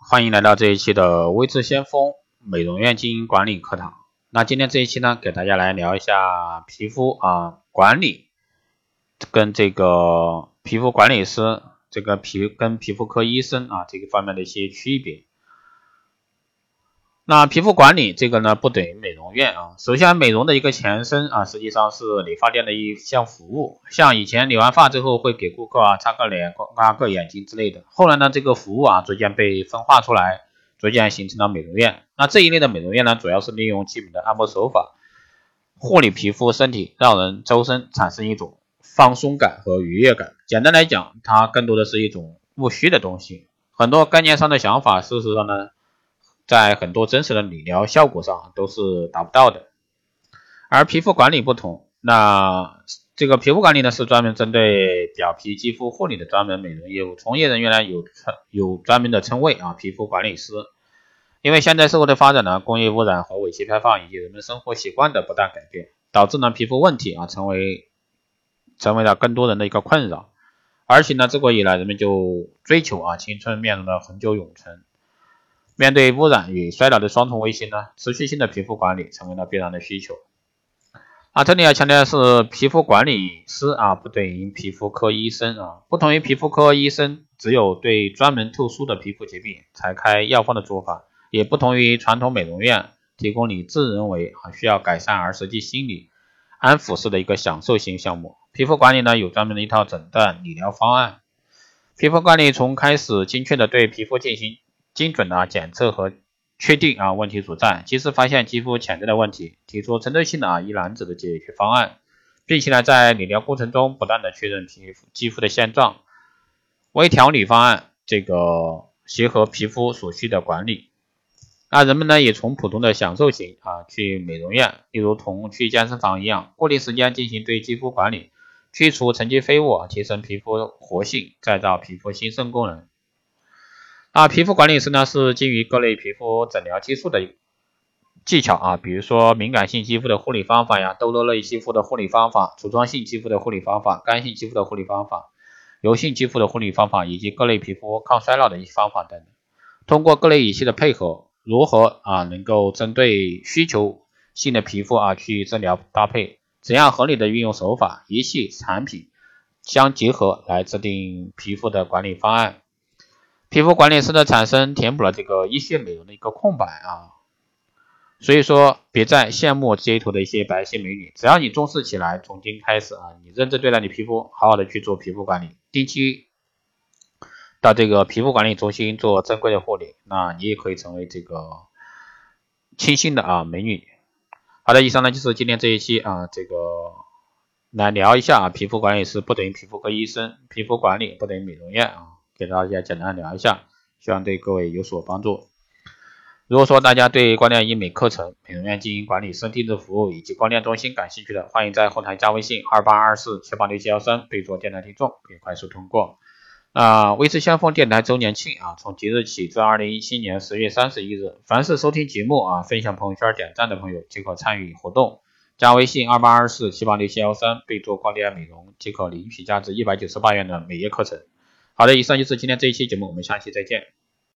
欢迎来到这一期的微智先锋美容院经营管理课堂。那今天这一期呢，给大家来聊一下皮肤啊管理跟这个皮肤管理师这个皮跟皮肤科医生啊这个方面的一些区别。那皮肤管理这个呢，不等于美容院啊。首先，美容的一个前身啊，实际上是理发店的一项服务。像以前理完发之后，会给顾客啊擦个脸、刮个眼睛之类的。后来呢，这个服务啊逐渐被分化出来，逐渐形成了美容院。那这一类的美容院呢，主要是利用基本的按摩手法，护理皮肤、身体，让人周身产生一种放松感和愉悦感。简单来讲，它更多的是一种务虚的东西。很多概念上的想法，事实上呢。在很多真实的理疗效果上都是达不到的，而皮肤管理不同，那这个皮肤管理呢是专门针对表皮肌肤护理的专门美容业务，从业人员呢有称有专门的称谓啊，皮肤管理师。因为现在社会的发展呢，工业污染和尾气排放以及人们生活习惯的不断改变，导致呢皮肤问题啊成为成为了更多人的一个困扰，而且呢，自古以来人们就追求啊青春面容的恒久永存。面对污染与衰老的双重威胁呢，持续性的皮肤管理成为了必然的需求。啊，这里要强调的是，皮肤管理师啊不等于皮肤科医生啊，不同于皮肤科医生只有对专门特殊的皮肤疾病才开药方的做法，也不同于传统美容院提供你自认为啊需要改善而实际心理安抚式的一个享受型项目。皮肤管理呢有专门的一套诊断理疗方案。皮肤管理从开始精确的对皮肤进行。精准的检测和确定啊问题所在，及时发现肌肤潜在的问题，提出针对性的啊一揽子的解决方案，并且呢在理疗过程中不断的确认皮肤肌肤的现状，微调理方案这个协和皮肤所需的管理。那人们呢也从普通的享受型啊去美容院，例如同去健身房一样，固定时间进行对肌肤管理，去除沉积废物，提升皮肤活性，再造皮肤新生功能。啊，皮肤管理师呢是基于各类皮肤诊疗技术的技巧啊，比如说敏感性肌肤的护理方法呀，痘痘类肌肤的护理方法，痤疮性肌肤的护理方法，干性肌肤的护理方法，油性肌肤的护理方法，以及各类皮肤抗衰老的一些方法等等。通过各类仪器的配合，如何啊能够针对需求性的皮肤啊去治疗搭配，怎样合理的运用手法、仪器、产品相结合来制定皮肤的管理方案。皮肤管理师的产生填补了这个医学美容的一个空白啊，所以说别再羡慕街头的一些白皙美女，只要你重视起来，从今开始啊，你认真对待你皮肤，好好的去做皮肤管理，定期到这个皮肤管理中心做正规的护理，那你也可以成为这个清新的啊美女。好的，以上呢就是今天这一期啊，这个来聊一下啊，皮肤管理师不等于皮肤科医生，皮肤管理不等于美容院啊。给大家简单聊一下，希望对各位有所帮助。如果说大家对光电医美课程、美容院经营管理、深定制服务以及光电中心感兴趣的，欢迎在后台加微信二八二四七八六七幺三，备注电台听众，可以快速通过。啊，微知先锋电台周年庆啊，从即日起至二零一七年十月三十一日，凡是收听节目啊、分享朋友圈、点赞的朋友，即可参与活动。加微信二八二四七八六七幺三，备注光电美容，即可领取价值一百九十八元的美业课程。好的，以上就是今天这一期节目，我们下期再见。